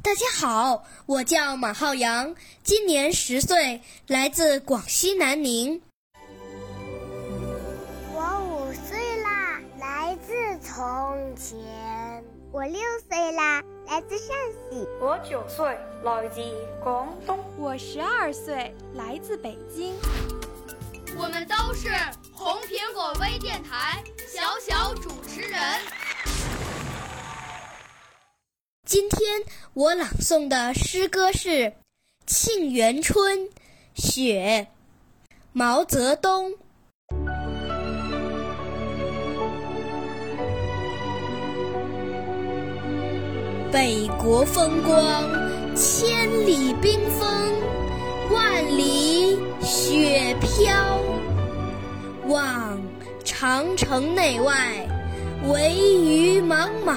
大家好，我叫马浩洋，今年十岁，来自广西南宁。我五岁啦，来自从前。我六岁啦，来自陕西。我九岁，来自广东。我十二岁，来自北京。我们都是红苹果微电台小小主持人。今天我朗诵的诗歌是《沁园春·雪》，毛泽东。北国风光，千里冰封，万里雪飘。望长城内外，惟余莽莽；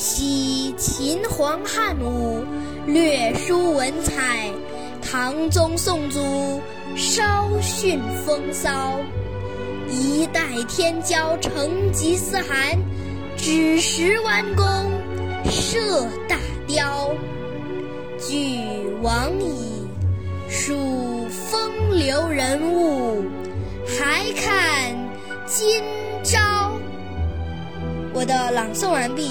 惜秦皇汉武，略输文采；唐宗宋祖，稍逊风骚。一代天骄成吉思汗，只识弯弓射大雕。俱往矣，数风流人物，还看今朝。我的朗诵完毕，